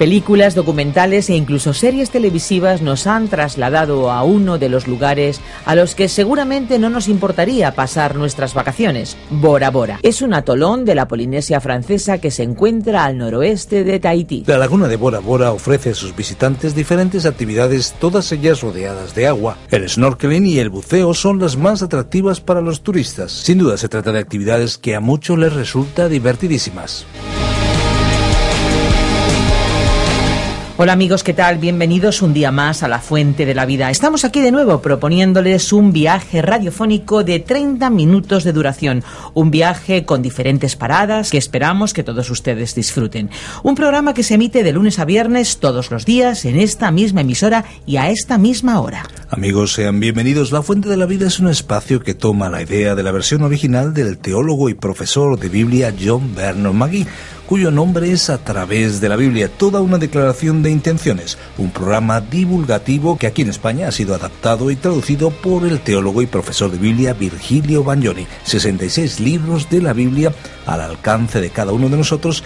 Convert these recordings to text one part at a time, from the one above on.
Películas, documentales e incluso series televisivas nos han trasladado a uno de los lugares a los que seguramente no nos importaría pasar nuestras vacaciones, Bora Bora. Es un atolón de la Polinesia francesa que se encuentra al noroeste de Tahití. La laguna de Bora Bora ofrece a sus visitantes diferentes actividades, todas ellas rodeadas de agua. El snorkeling y el buceo son las más atractivas para los turistas. Sin duda se trata de actividades que a muchos les resulta divertidísimas. Hola amigos, ¿qué tal? Bienvenidos un día más a la Fuente de la Vida. Estamos aquí de nuevo proponiéndoles un viaje radiofónico de 30 minutos de duración, un viaje con diferentes paradas que esperamos que todos ustedes disfruten. Un programa que se emite de lunes a viernes todos los días en esta misma emisora y a esta misma hora. Amigos, sean bienvenidos. La Fuente de la Vida es un espacio que toma la idea de la versión original del teólogo y profesor de Biblia John Vernon McGee cuyo nombre es A través de la Biblia, toda una declaración de intenciones, un programa divulgativo que aquí en España ha sido adaptado y traducido por el teólogo y profesor de Biblia Virgilio Bagnoni. 66 libros de la Biblia al alcance de cada uno de nosotros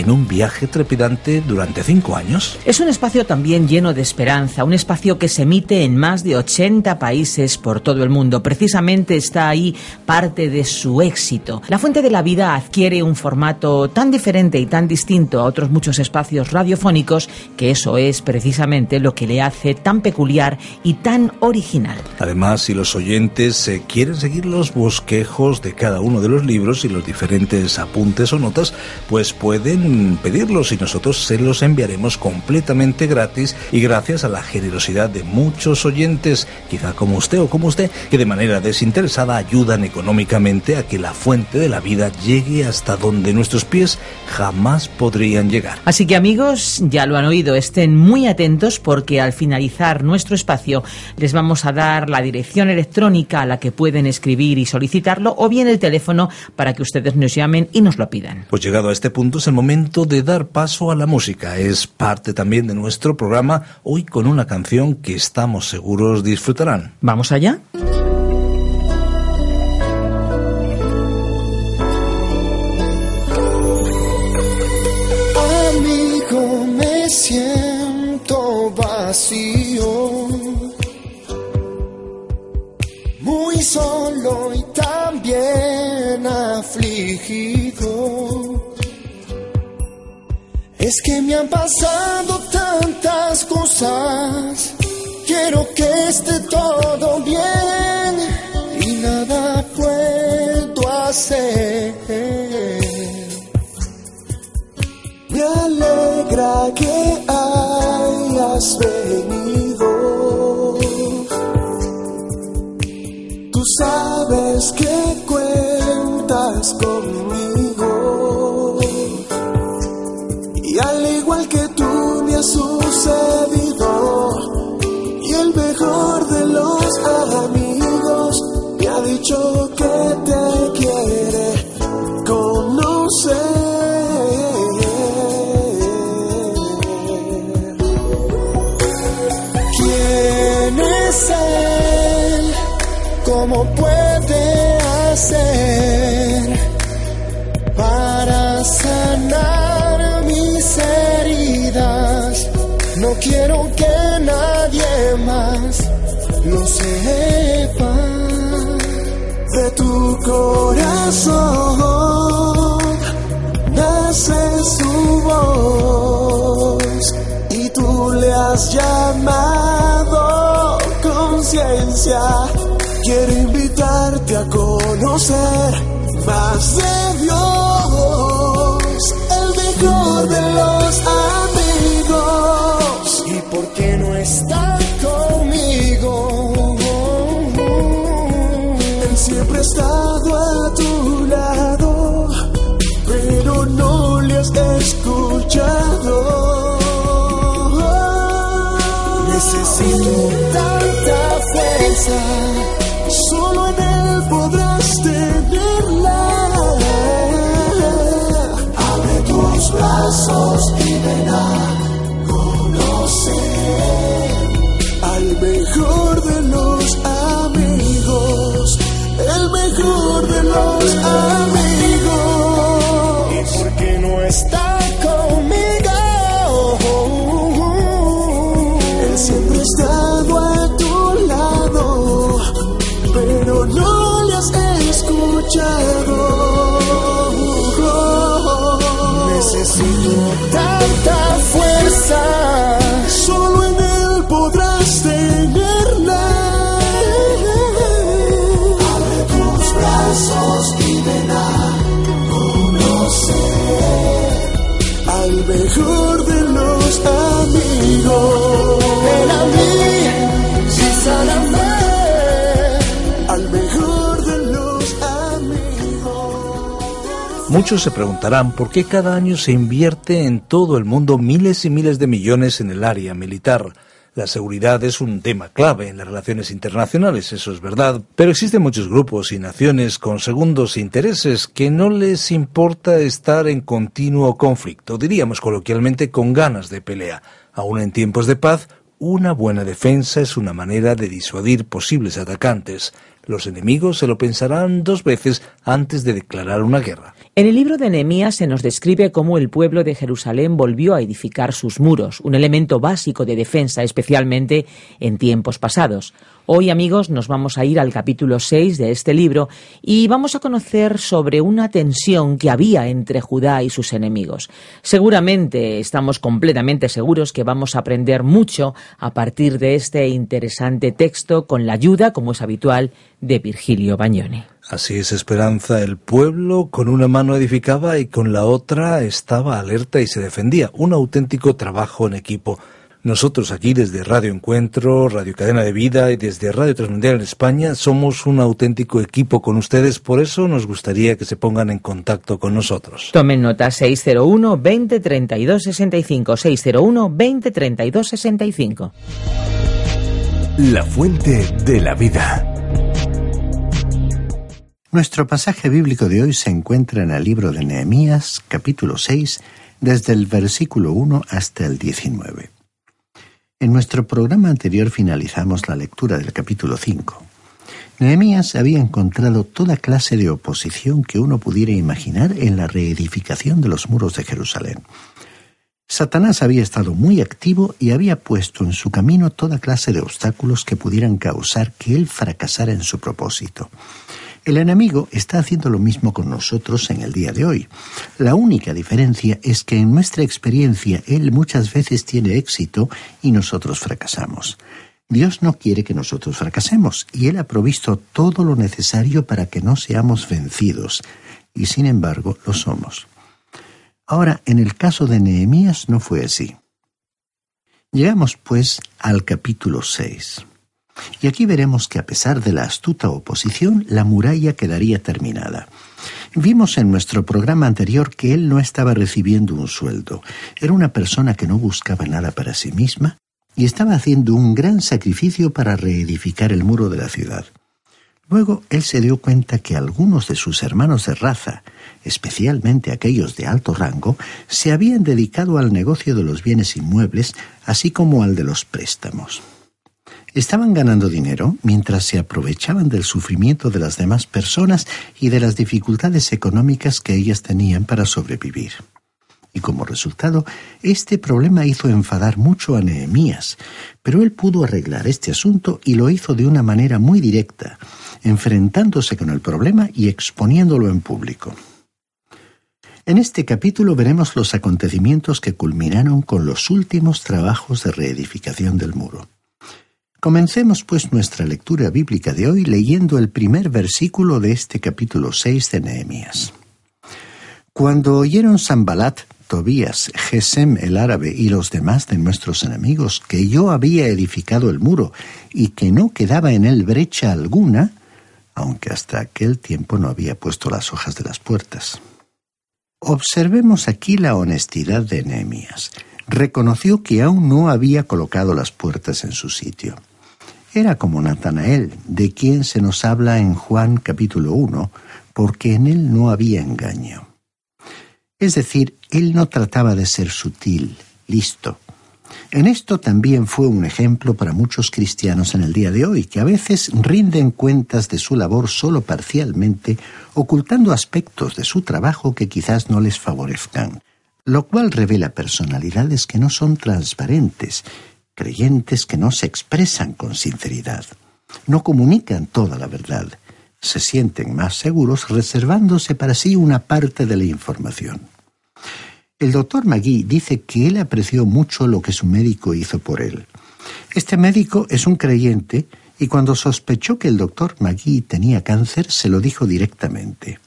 en un viaje trepidante durante cinco años. Es un espacio también lleno de esperanza, un espacio que se emite en más de 80 países por todo el mundo. Precisamente está ahí parte de su éxito. La Fuente de la Vida adquiere un formato tan diferente y tan distinto a otros muchos espacios radiofónicos que eso es precisamente lo que le hace tan peculiar y tan original. Además, si los oyentes eh, quieren seguir los bosquejos de cada uno de los libros y los diferentes apuntes o notas, pues pueden pedirlos y nosotros se los enviaremos completamente gratis y gracias a la generosidad de muchos oyentes, quizá como usted o como usted, que de manera desinteresada ayudan económicamente a que la fuente de la vida llegue hasta donde nuestros pies jamás podrían llegar. Así que amigos, ya lo han oído, estén muy atentos porque al finalizar nuestro espacio les vamos a dar la dirección electrónica a la que pueden escribir y solicitarlo o bien el teléfono para que ustedes nos llamen y nos lo pidan. Pues llegado a este punto es el momento momento de dar paso a la música. Es parte también de nuestro programa, hoy con una canción que estamos seguros disfrutarán. ¿Vamos allá? Amigo, me siento vacío, muy solo y también afligido. Es que me han pasado tantas cosas. Quiero que esté todo bien y nada puedo hacer. Me alegra que hayas venido. Tú sabes que cuentas conmigo. Le has llamado conciencia. Quiero invitarte a conocer más de Dios, el mejor de los ¿Por qué no está conmigo? Él siempre ha estado a tu lado, pero no fuerza, solo en Él podrás tenerla. Abre tus brazos y ven a conocer al mejor de los amigos, el mejor de los amigos. ¿Y por qué no está just Muchos se preguntarán por qué cada año se invierte en todo el mundo miles y miles de millones en el área militar. La seguridad es un tema clave en las relaciones internacionales, eso es verdad, pero existen muchos grupos y naciones con segundos intereses que no les importa estar en continuo conflicto, diríamos coloquialmente con ganas de pelea. Aún en tiempos de paz, una buena defensa es una manera de disuadir posibles atacantes. Los enemigos se lo pensarán dos veces antes de declarar una guerra. En el libro de Nehemías se nos describe cómo el pueblo de Jerusalén volvió a edificar sus muros, un elemento básico de defensa, especialmente en tiempos pasados. Hoy, amigos, nos vamos a ir al capítulo 6 de este libro y vamos a conocer sobre una tensión que había entre Judá y sus enemigos. Seguramente estamos completamente seguros que vamos a aprender mucho a partir de este interesante texto con la ayuda, como es habitual, de Virgilio Bagnoni. Así es, Esperanza. El pueblo con una mano edificaba y con la otra estaba alerta y se defendía. Un auténtico trabajo en equipo. Nosotros aquí desde Radio Encuentro, Radio Cadena de Vida y desde Radio Transmundial en España somos un auténtico equipo con ustedes, por eso nos gustaría que se pongan en contacto con nosotros. Tomen nota 601 20 32 65 601 20 32 65. La fuente de la vida. Nuestro pasaje bíblico de hoy se encuentra en el libro de Nehemías, capítulo 6, desde el versículo 1 hasta el 19. En nuestro programa anterior finalizamos la lectura del capítulo 5. Nehemías había encontrado toda clase de oposición que uno pudiera imaginar en la reedificación de los muros de Jerusalén. Satanás había estado muy activo y había puesto en su camino toda clase de obstáculos que pudieran causar que él fracasara en su propósito. El enemigo está haciendo lo mismo con nosotros en el día de hoy. La única diferencia es que en nuestra experiencia él muchas veces tiene éxito y nosotros fracasamos. Dios no quiere que nosotros fracasemos y Él ha provisto todo lo necesario para que no seamos vencidos, y sin embargo lo somos. Ahora, en el caso de Nehemías no fue así. Llegamos, pues, al capítulo 6. Y aquí veremos que a pesar de la astuta oposición, la muralla quedaría terminada. Vimos en nuestro programa anterior que él no estaba recibiendo un sueldo. Era una persona que no buscaba nada para sí misma y estaba haciendo un gran sacrificio para reedificar el muro de la ciudad. Luego él se dio cuenta que algunos de sus hermanos de raza, especialmente aquellos de alto rango, se habían dedicado al negocio de los bienes inmuebles, así como al de los préstamos. Estaban ganando dinero mientras se aprovechaban del sufrimiento de las demás personas y de las dificultades económicas que ellas tenían para sobrevivir. Y como resultado, este problema hizo enfadar mucho a Nehemías, pero él pudo arreglar este asunto y lo hizo de una manera muy directa, enfrentándose con el problema y exponiéndolo en público. En este capítulo veremos los acontecimientos que culminaron con los últimos trabajos de reedificación del muro. Comencemos pues nuestra lectura bíblica de hoy leyendo el primer versículo de este capítulo 6 de Nehemías. Cuando oyeron Sambalat, Tobías, Gesem el árabe y los demás de nuestros enemigos que yo había edificado el muro y que no quedaba en él brecha alguna, aunque hasta aquel tiempo no había puesto las hojas de las puertas. Observemos aquí la honestidad de Nehemías. Reconoció que aún no había colocado las puertas en su sitio. Era como Natanael, de quien se nos habla en Juan capítulo 1, porque en él no había engaño. Es decir, él no trataba de ser sutil, listo. En esto también fue un ejemplo para muchos cristianos en el día de hoy, que a veces rinden cuentas de su labor solo parcialmente, ocultando aspectos de su trabajo que quizás no les favorezcan, lo cual revela personalidades que no son transparentes, creyentes que no se expresan con sinceridad, no comunican toda la verdad, se sienten más seguros reservándose para sí una parte de la información. El doctor Magui dice que él apreció mucho lo que su médico hizo por él. Este médico es un creyente y cuando sospechó que el doctor Magui tenía cáncer se lo dijo directamente.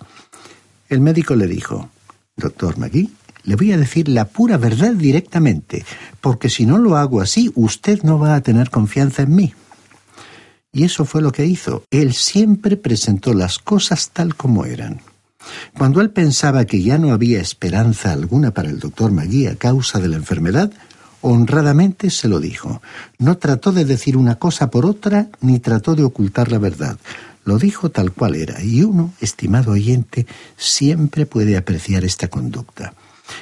El médico le dijo, Doctor Magui, le voy a decir la pura verdad directamente, porque si no lo hago así, usted no va a tener confianza en mí. Y eso fue lo que hizo. Él siempre presentó las cosas tal como eran. Cuando él pensaba que ya no había esperanza alguna para el doctor Magui a causa de la enfermedad, honradamente se lo dijo. No trató de decir una cosa por otra, ni trató de ocultar la verdad. Lo dijo tal cual era, y uno, estimado oyente, siempre puede apreciar esta conducta.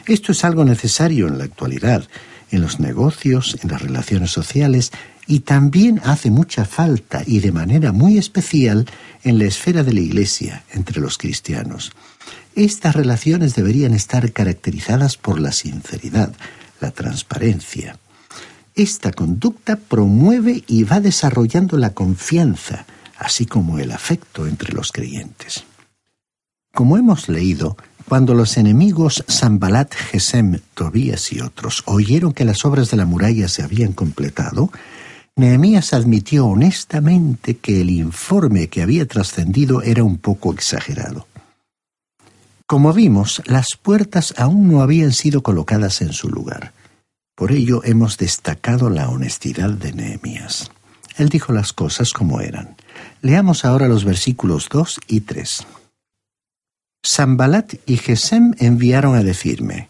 Esto es algo necesario en la actualidad, en los negocios, en las relaciones sociales, y también hace mucha falta y de manera muy especial en la esfera de la Iglesia, entre los cristianos. Estas relaciones deberían estar caracterizadas por la sinceridad, la transparencia. Esta conducta promueve y va desarrollando la confianza, así como el afecto entre los creyentes. Como hemos leído, cuando los enemigos Sambalat, Gesem, Tobías y otros oyeron que las obras de la muralla se habían completado, Nehemías admitió honestamente que el informe que había trascendido era un poco exagerado. Como vimos, las puertas aún no habían sido colocadas en su lugar. Por ello hemos destacado la honestidad de Nehemías. Él dijo las cosas como eran. Leamos ahora los versículos 2 y 3. Sambalat y Gesem enviaron a decirme,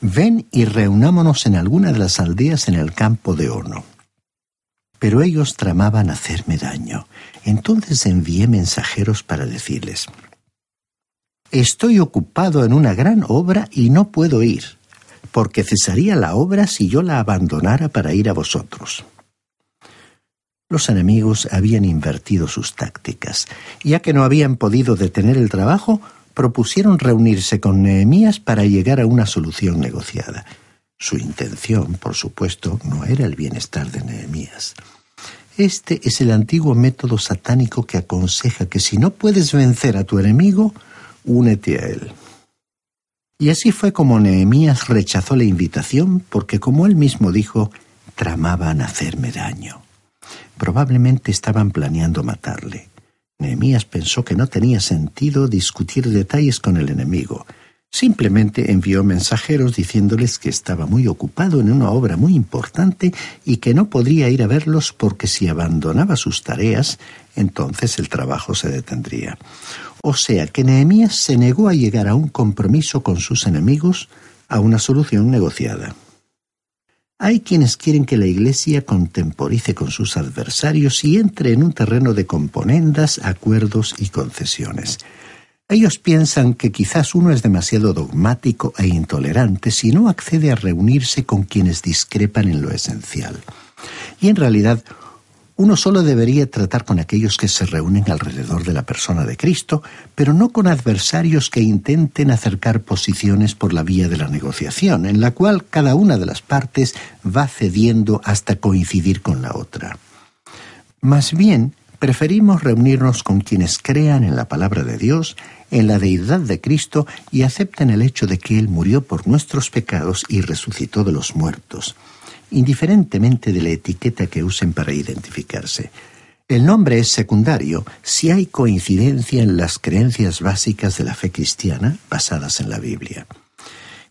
Ven y reunámonos en alguna de las aldeas en el campo de Ono. Pero ellos tramaban hacerme daño. Entonces envié mensajeros para decirles, Estoy ocupado en una gran obra y no puedo ir, porque cesaría la obra si yo la abandonara para ir a vosotros. Los enemigos habían invertido sus tácticas. Ya que no habían podido detener el trabajo, propusieron reunirse con Nehemías para llegar a una solución negociada. Su intención, por supuesto, no era el bienestar de Nehemías. Este es el antiguo método satánico que aconseja que si no puedes vencer a tu enemigo, únete a él. Y así fue como Nehemías rechazó la invitación porque, como él mismo dijo, tramaban hacerme daño. Probablemente estaban planeando matarle. Nehemías pensó que no tenía sentido discutir detalles con el enemigo. Simplemente envió mensajeros diciéndoles que estaba muy ocupado en una obra muy importante y que no podría ir a verlos porque si abandonaba sus tareas, entonces el trabajo se detendría. O sea que Nehemías se negó a llegar a un compromiso con sus enemigos, a una solución negociada. Hay quienes quieren que la Iglesia contemporice con sus adversarios y entre en un terreno de componendas, acuerdos y concesiones. Ellos piensan que quizás uno es demasiado dogmático e intolerante si no accede a reunirse con quienes discrepan en lo esencial. Y en realidad, uno solo debería tratar con aquellos que se reúnen alrededor de la persona de Cristo, pero no con adversarios que intenten acercar posiciones por la vía de la negociación, en la cual cada una de las partes va cediendo hasta coincidir con la otra. Más bien, preferimos reunirnos con quienes crean en la palabra de Dios, en la deidad de Cristo y acepten el hecho de que Él murió por nuestros pecados y resucitó de los muertos indiferentemente de la etiqueta que usen para identificarse. El nombre es secundario si hay coincidencia en las creencias básicas de la fe cristiana basadas en la Biblia.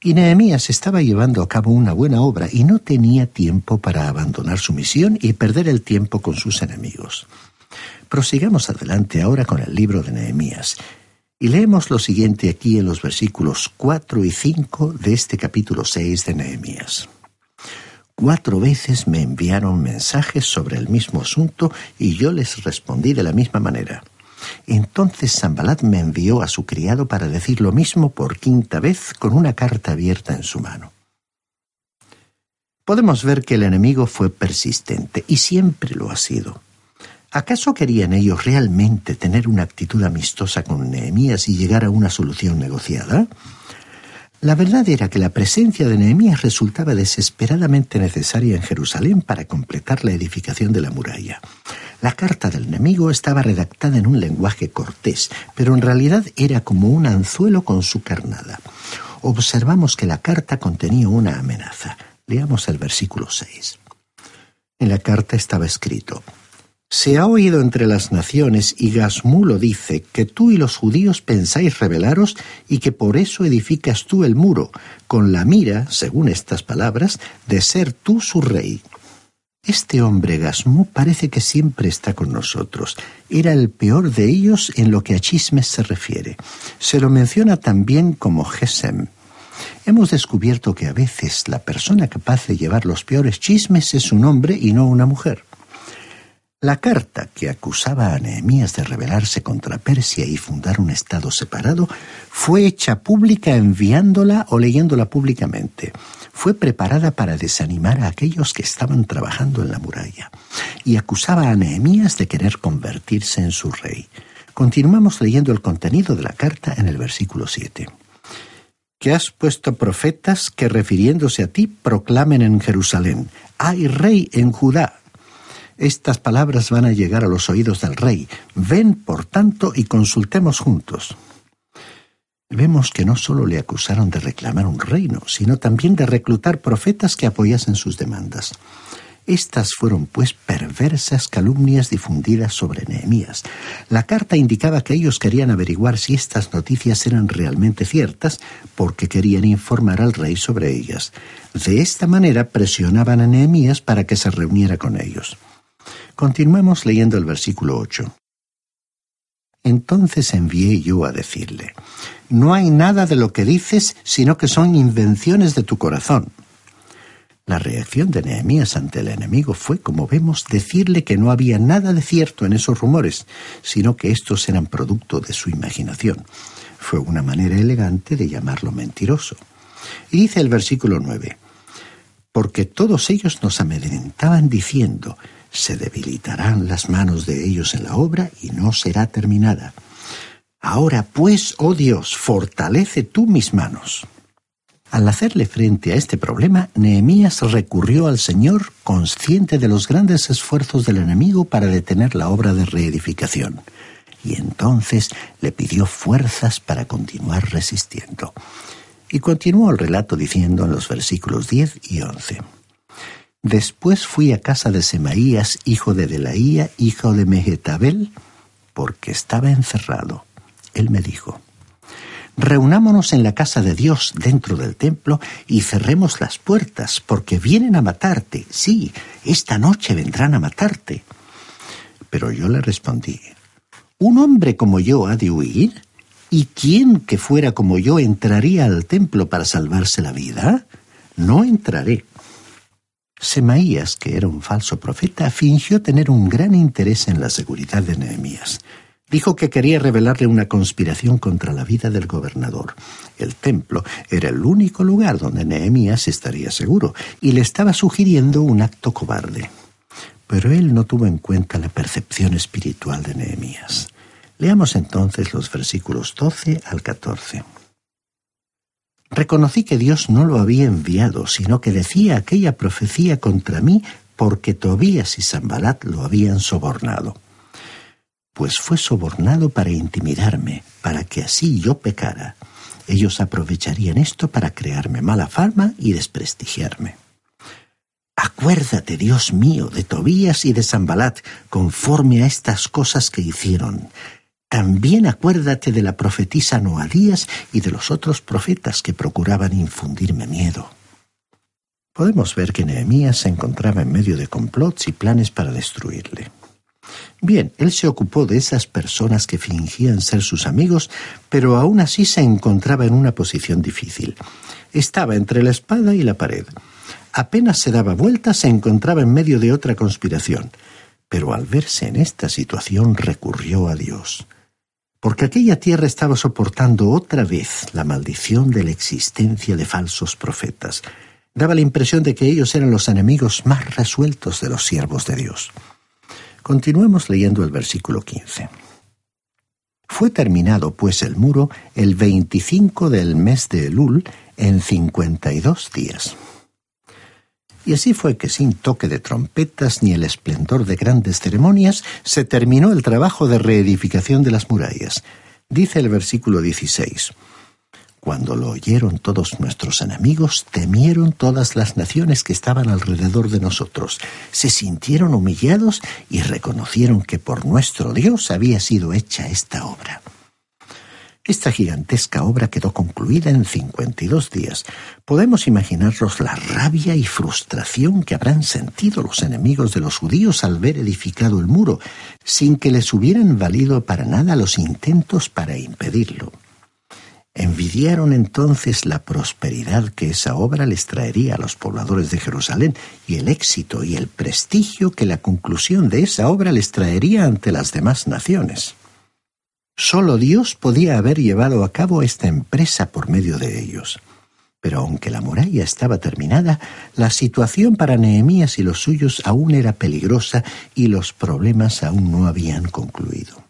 Y Nehemías estaba llevando a cabo una buena obra y no tenía tiempo para abandonar su misión y perder el tiempo con sus enemigos. Prosigamos adelante ahora con el libro de Nehemías y leemos lo siguiente aquí en los versículos 4 y 5 de este capítulo 6 de Nehemías. Cuatro veces me enviaron mensajes sobre el mismo asunto y yo les respondí de la misma manera. Entonces Sambalat me envió a su criado para decir lo mismo por quinta vez con una carta abierta en su mano. Podemos ver que el enemigo fue persistente y siempre lo ha sido. ¿Acaso querían ellos realmente tener una actitud amistosa con Nehemías y llegar a una solución negociada? La verdad era que la presencia de Nehemías resultaba desesperadamente necesaria en Jerusalén para completar la edificación de la muralla. La carta del enemigo estaba redactada en un lenguaje cortés, pero en realidad era como un anzuelo con su carnada. Observamos que la carta contenía una amenaza. Leamos el versículo 6. En la carta estaba escrito, se ha oído entre las naciones, y Gasmulo dice, que tú y los judíos pensáis rebelaros y que por eso edificas tú el muro, con la mira, según estas palabras, de ser tú su rey. Este hombre Gasmú parece que siempre está con nosotros. Era el peor de ellos en lo que a chismes se refiere. Se lo menciona también como Gesem. Hemos descubierto que a veces la persona capaz de llevar los peores chismes es un hombre y no una mujer. La carta que acusaba a Nehemías de rebelarse contra Persia y fundar un estado separado fue hecha pública enviándola o leyéndola públicamente. Fue preparada para desanimar a aquellos que estaban trabajando en la muralla y acusaba a Nehemías de querer convertirse en su rey. Continuamos leyendo el contenido de la carta en el versículo 7 que has puesto profetas que refiriéndose a ti proclamen en Jerusalén, hay rey en Judá. Estas palabras van a llegar a los oídos del rey. Ven, por tanto, y consultemos juntos. Vemos que no solo le acusaron de reclamar un reino, sino también de reclutar profetas que apoyasen sus demandas. Estas fueron, pues, perversas calumnias difundidas sobre Nehemías. La carta indicaba que ellos querían averiguar si estas noticias eran realmente ciertas, porque querían informar al rey sobre ellas. De esta manera presionaban a Nehemías para que se reuniera con ellos. Continuemos leyendo el versículo 8. Entonces envié yo a decirle, no hay nada de lo que dices, sino que son invenciones de tu corazón. La reacción de Nehemías ante el enemigo fue, como vemos, decirle que no había nada de cierto en esos rumores, sino que estos eran producto de su imaginación. Fue una manera elegante de llamarlo mentiroso. Y dice el versículo 9, porque todos ellos nos amedrentaban diciendo, se debilitarán las manos de ellos en la obra y no será terminada. Ahora pues, oh Dios, fortalece tú mis manos. Al hacerle frente a este problema, Nehemías recurrió al Señor consciente de los grandes esfuerzos del enemigo para detener la obra de reedificación. Y entonces le pidió fuerzas para continuar resistiendo. Y continuó el relato diciendo en los versículos 10 y 11. Después fui a casa de Semaías, hijo de Delaía, hijo de Mehetabel, porque estaba encerrado. Él me dijo, Reunámonos en la casa de Dios dentro del templo y cerremos las puertas, porque vienen a matarte. Sí, esta noche vendrán a matarte. Pero yo le respondí, ¿un hombre como yo ha de huir? ¿Y quién que fuera como yo entraría al templo para salvarse la vida? No entraré. Semaías, que era un falso profeta, fingió tener un gran interés en la seguridad de Nehemías. Dijo que quería revelarle una conspiración contra la vida del gobernador. El templo era el único lugar donde Nehemías estaría seguro, y le estaba sugiriendo un acto cobarde. Pero él no tuvo en cuenta la percepción espiritual de Nehemías. Leamos entonces los versículos 12 al 14. Reconocí que Dios no lo había enviado, sino que decía aquella profecía contra mí porque Tobías y Zambalat lo habían sobornado. Pues fue sobornado para intimidarme, para que así yo pecara. Ellos aprovecharían esto para crearme mala fama y desprestigiarme. Acuérdate, Dios mío, de Tobías y de Zambalat, conforme a estas cosas que hicieron. También acuérdate de la profetisa Noadías y de los otros profetas que procuraban infundirme miedo. Podemos ver que Nehemías se encontraba en medio de complots y planes para destruirle. Bien, él se ocupó de esas personas que fingían ser sus amigos, pero aún así se encontraba en una posición difícil. Estaba entre la espada y la pared. apenas se daba vuelta se encontraba en medio de otra conspiración, pero al verse en esta situación recurrió a Dios, porque aquella tierra estaba soportando otra vez la maldición de la existencia de falsos profetas. Daba la impresión de que ellos eran los enemigos más resueltos de los siervos de Dios. Continuemos leyendo el versículo 15. Fue terminado pues el muro el 25 del mes de Elul en 52 días. Y así fue que sin toque de trompetas ni el esplendor de grandes ceremonias se terminó el trabajo de reedificación de las murallas. Dice el versículo 16. Cuando lo oyeron todos nuestros enemigos, temieron todas las naciones que estaban alrededor de nosotros, se sintieron humillados y reconocieron que por nuestro Dios había sido hecha esta obra. Esta gigantesca obra quedó concluida en 52 días. Podemos imaginarnos la rabia y frustración que habrán sentido los enemigos de los judíos al ver edificado el muro, sin que les hubieran valido para nada los intentos para impedirlo. Envidiaron entonces la prosperidad que esa obra les traería a los pobladores de Jerusalén y el éxito y el prestigio que la conclusión de esa obra les traería ante las demás naciones. Solo Dios podía haber llevado a cabo esta empresa por medio de ellos. Pero aunque la muralla estaba terminada, la situación para Nehemías y los suyos aún era peligrosa y los problemas aún no habían concluido.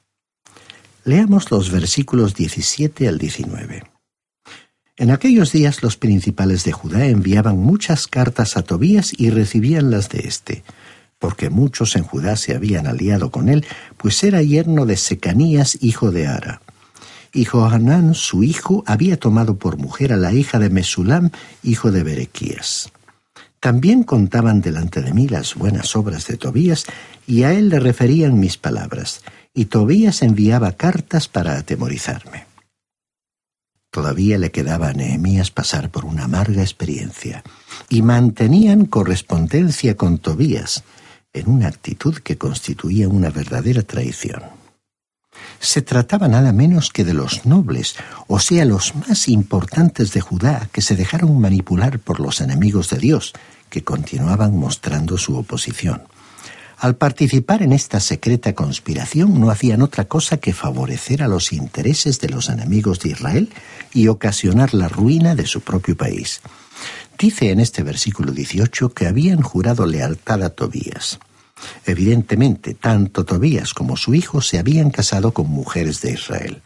Leamos los versículos 17 al 19. En aquellos días los principales de Judá enviaban muchas cartas a Tobías y recibían las de éste porque muchos en Judá se habían aliado con él, pues era yerno de Secanías, hijo de Ara. Y Johanán, su hijo, había tomado por mujer a la hija de Mesulam, hijo de Berequías. También contaban delante de mí las buenas obras de Tobías, y a él le referían mis palabras, y Tobías enviaba cartas para atemorizarme. Todavía le quedaba a Nehemías pasar por una amarga experiencia, y mantenían correspondencia con Tobías, en una actitud que constituía una verdadera traición. Se trataba nada menos que de los nobles, o sea, los más importantes de Judá, que se dejaron manipular por los enemigos de Dios, que continuaban mostrando su oposición. Al participar en esta secreta conspiración no hacían otra cosa que favorecer a los intereses de los enemigos de Israel y ocasionar la ruina de su propio país. Dice en este versículo 18 que habían jurado lealtad a Tobías. Evidentemente, tanto Tobías como su hijo se habían casado con mujeres de Israel.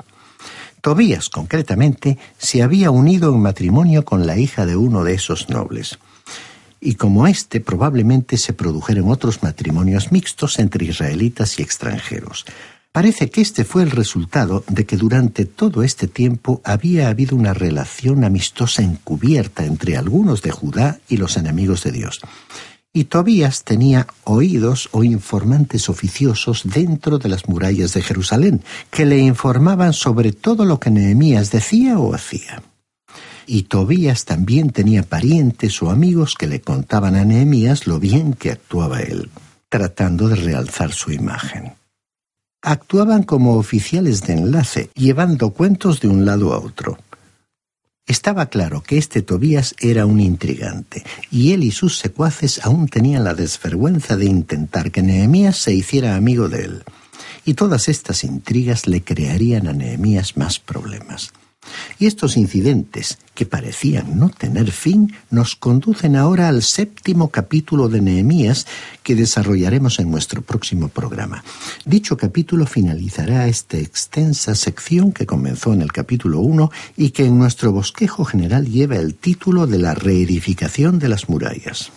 Tobías, concretamente, se había unido en matrimonio con la hija de uno de esos nobles. Y como éste, probablemente se produjeron otros matrimonios mixtos entre israelitas y extranjeros. Parece que este fue el resultado de que durante todo este tiempo había habido una relación amistosa encubierta entre algunos de Judá y los enemigos de Dios. Y Tobías tenía oídos o informantes oficiosos dentro de las murallas de Jerusalén, que le informaban sobre todo lo que Nehemías decía o hacía. Y Tobías también tenía parientes o amigos que le contaban a Nehemías lo bien que actuaba él, tratando de realzar su imagen actuaban como oficiales de enlace, llevando cuentos de un lado a otro. Estaba claro que este Tobías era un intrigante, y él y sus secuaces aún tenían la desvergüenza de intentar que Nehemías se hiciera amigo de él. Y todas estas intrigas le crearían a Nehemías más problemas. Y estos incidentes, que parecían no tener fin, nos conducen ahora al séptimo capítulo de Nehemías que desarrollaremos en nuestro próximo programa. Dicho capítulo finalizará esta extensa sección que comenzó en el capítulo 1 y que en nuestro bosquejo general lleva el título de la reedificación de las murallas.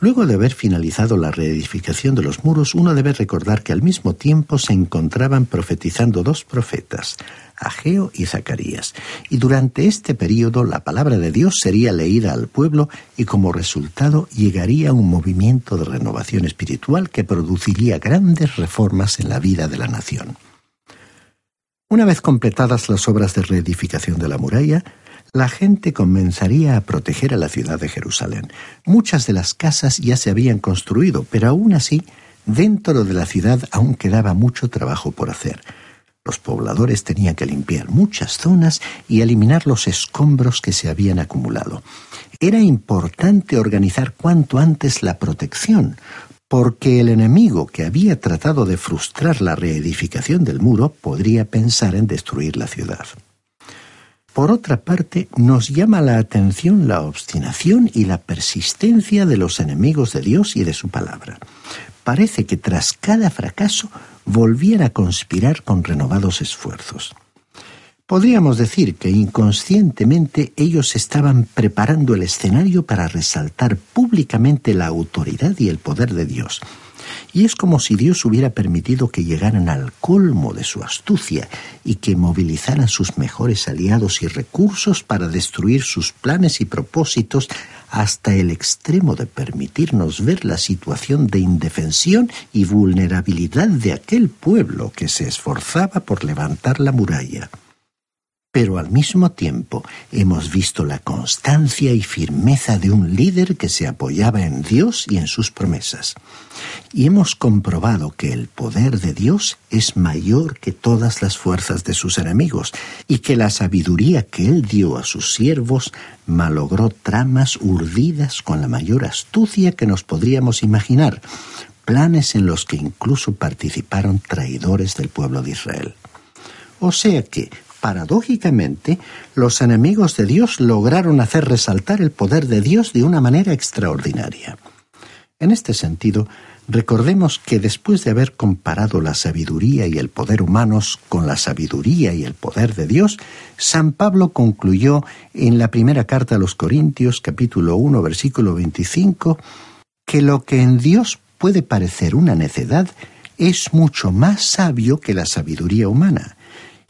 Luego de haber finalizado la reedificación de los muros, uno debe recordar que al mismo tiempo se encontraban profetizando dos profetas, Ageo y Zacarías, y durante este período la palabra de Dios sería leída al pueblo y como resultado llegaría un movimiento de renovación espiritual que produciría grandes reformas en la vida de la nación. Una vez completadas las obras de reedificación de la muralla, la gente comenzaría a proteger a la ciudad de Jerusalén. Muchas de las casas ya se habían construido, pero aún así, dentro de la ciudad aún quedaba mucho trabajo por hacer. Los pobladores tenían que limpiar muchas zonas y eliminar los escombros que se habían acumulado. Era importante organizar cuanto antes la protección, porque el enemigo que había tratado de frustrar la reedificación del muro podría pensar en destruir la ciudad. Por otra parte, nos llama la atención la obstinación y la persistencia de los enemigos de Dios y de su palabra. Parece que tras cada fracaso volvían a conspirar con renovados esfuerzos. Podríamos decir que inconscientemente ellos estaban preparando el escenario para resaltar públicamente la autoridad y el poder de Dios, y es como si Dios hubiera permitido que llegaran al colmo de su astucia y que movilizaran sus mejores aliados y recursos para destruir sus planes y propósitos hasta el extremo de permitirnos ver la situación de indefensión y vulnerabilidad de aquel pueblo que se esforzaba por levantar la muralla pero al mismo tiempo hemos visto la constancia y firmeza de un líder que se apoyaba en Dios y en sus promesas. Y hemos comprobado que el poder de Dios es mayor que todas las fuerzas de sus enemigos y que la sabiduría que Él dio a sus siervos malogró tramas urdidas con la mayor astucia que nos podríamos imaginar, planes en los que incluso participaron traidores del pueblo de Israel. O sea que, paradójicamente, los enemigos de Dios lograron hacer resaltar el poder de Dios de una manera extraordinaria. En este sentido, recordemos que después de haber comparado la sabiduría y el poder humanos con la sabiduría y el poder de Dios, San Pablo concluyó en la primera carta a los Corintios capítulo 1 versículo 25 que lo que en Dios puede parecer una necedad es mucho más sabio que la sabiduría humana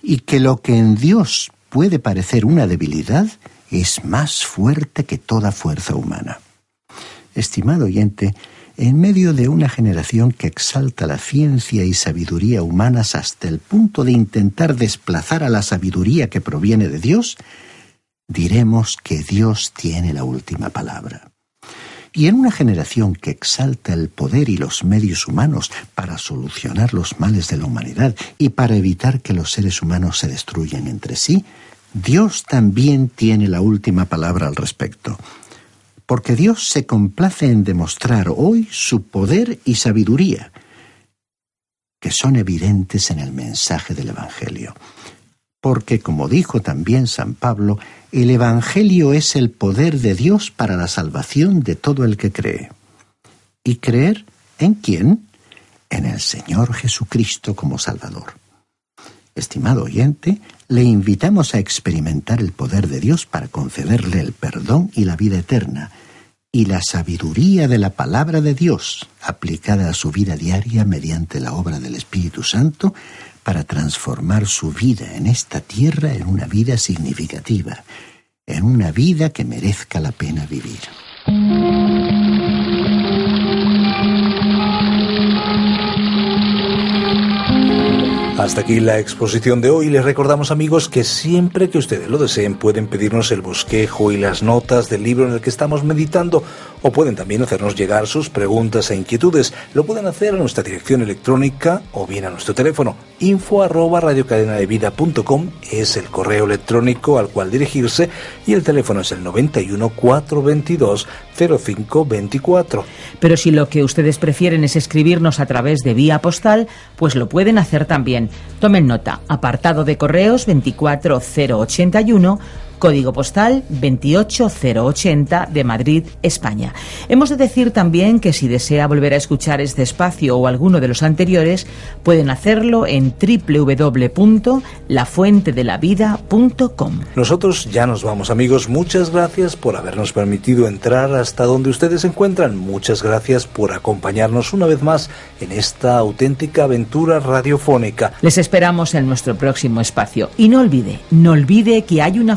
y que lo que en Dios puede parecer una debilidad es más fuerte que toda fuerza humana. Estimado oyente, en medio de una generación que exalta la ciencia y sabiduría humanas hasta el punto de intentar desplazar a la sabiduría que proviene de Dios, diremos que Dios tiene la última palabra. Y en una generación que exalta el poder y los medios humanos para solucionar los males de la humanidad y para evitar que los seres humanos se destruyan entre sí, Dios también tiene la última palabra al respecto. Porque Dios se complace en demostrar hoy su poder y sabiduría, que son evidentes en el mensaje del Evangelio porque, como dijo también San Pablo, el Evangelio es el poder de Dios para la salvación de todo el que cree. ¿Y creer en quién? En el Señor Jesucristo como Salvador. Estimado oyente, le invitamos a experimentar el poder de Dios para concederle el perdón y la vida eterna, y la sabiduría de la palabra de Dios, aplicada a su vida diaria mediante la obra del Espíritu Santo, para transformar su vida en esta tierra en una vida significativa, en una vida que merezca la pena vivir. Hasta aquí la exposición de hoy. Les recordamos amigos que siempre que ustedes lo deseen pueden pedirnos el bosquejo y las notas del libro en el que estamos meditando o pueden también hacernos llegar sus preguntas e inquietudes. Lo pueden hacer a nuestra dirección electrónica o bien a nuestro teléfono. Info arroba radiocadenadevida.com es el correo electrónico al cual dirigirse y el teléfono es el 91 422 0524. Pero si lo que ustedes prefieren es escribirnos a través de vía postal, pues lo pueden hacer también. Tomen nota, apartado de correos 24081 código postal 28080 de Madrid, España. Hemos de decir también que si desea volver a escuchar este espacio o alguno de los anteriores, pueden hacerlo en www.lafuentedelavida.com. Nosotros ya nos vamos amigos, muchas gracias por habernos permitido entrar hasta donde ustedes se encuentran, muchas gracias por acompañarnos una vez más en esta auténtica aventura radiofónica. Les esperamos en nuestro próximo espacio y no olvide, no olvide que hay una